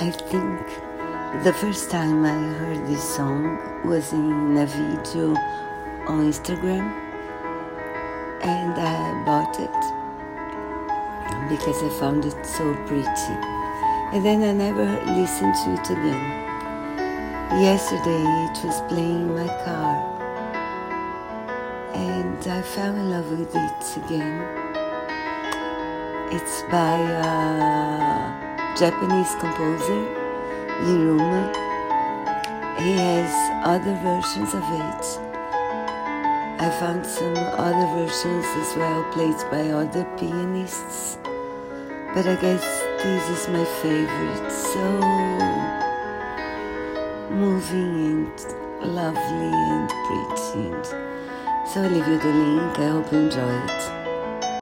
I think the first time I heard this song was in a video on Instagram and I bought it because I found it so pretty. And then I never listened to it again. Yesterday it was playing in my car and I fell in love with it again. It's by a Japanese composer, Hiruma. He has other versions of it. I found some other versions as well played by other pianists, but I guess this is my favorite. So moving and lovely and pretty. And so I leave you the link. I hope you enjoy it.